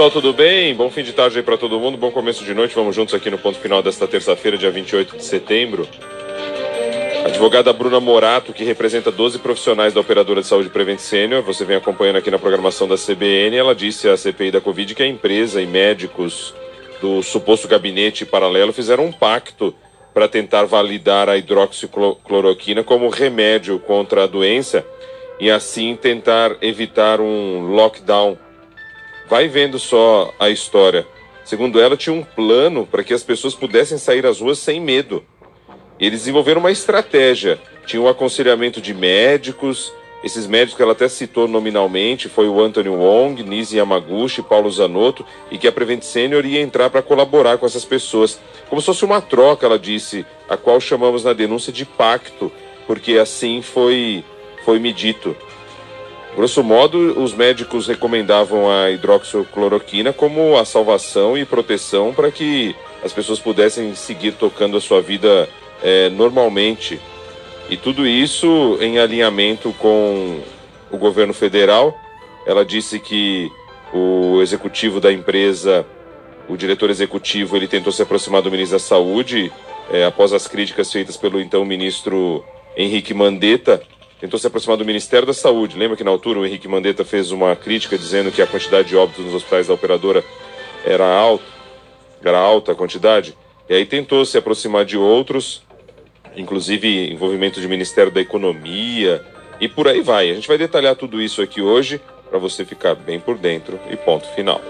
pessoal, tudo bem? Bom fim de tarde aí para todo mundo, bom começo de noite. Vamos juntos aqui no ponto final desta terça-feira, dia 28 de setembro. A advogada Bruna Morato, que representa 12 profissionais da Operadora de Saúde Prevent Senior, você vem acompanhando aqui na programação da CBN, ela disse à CPI da Covid que a empresa e médicos do suposto gabinete paralelo fizeram um pacto para tentar validar a hidroxicloroquina como remédio contra a doença e assim tentar evitar um lockdown. Vai vendo só a história. Segundo ela, tinha um plano para que as pessoas pudessem sair às ruas sem medo. Eles desenvolveram uma estratégia. Tinha um aconselhamento de médicos. Esses médicos que ela até citou nominalmente foi o Anthony Wong, Nisi Yamaguchi, Paulo Zanotto, e que a Prevent Senior ia entrar para colaborar com essas pessoas. Como se fosse uma troca, ela disse, a qual chamamos na denúncia de pacto, porque assim foi, foi me dito. Grosso modo, os médicos recomendavam a hidroxicloroquina como a salvação e proteção para que as pessoas pudessem seguir tocando a sua vida é, normalmente. E tudo isso em alinhamento com o governo federal. Ela disse que o executivo da empresa, o diretor executivo, ele tentou se aproximar do ministro da Saúde é, após as críticas feitas pelo então ministro Henrique Mandetta tentou se aproximar do Ministério da Saúde. Lembra que na altura o Henrique Mandetta fez uma crítica dizendo que a quantidade de óbitos nos hospitais da operadora era alta, era alta a quantidade? E aí tentou se aproximar de outros, inclusive envolvimento de Ministério da Economia e por aí vai. A gente vai detalhar tudo isso aqui hoje para você ficar bem por dentro e ponto final.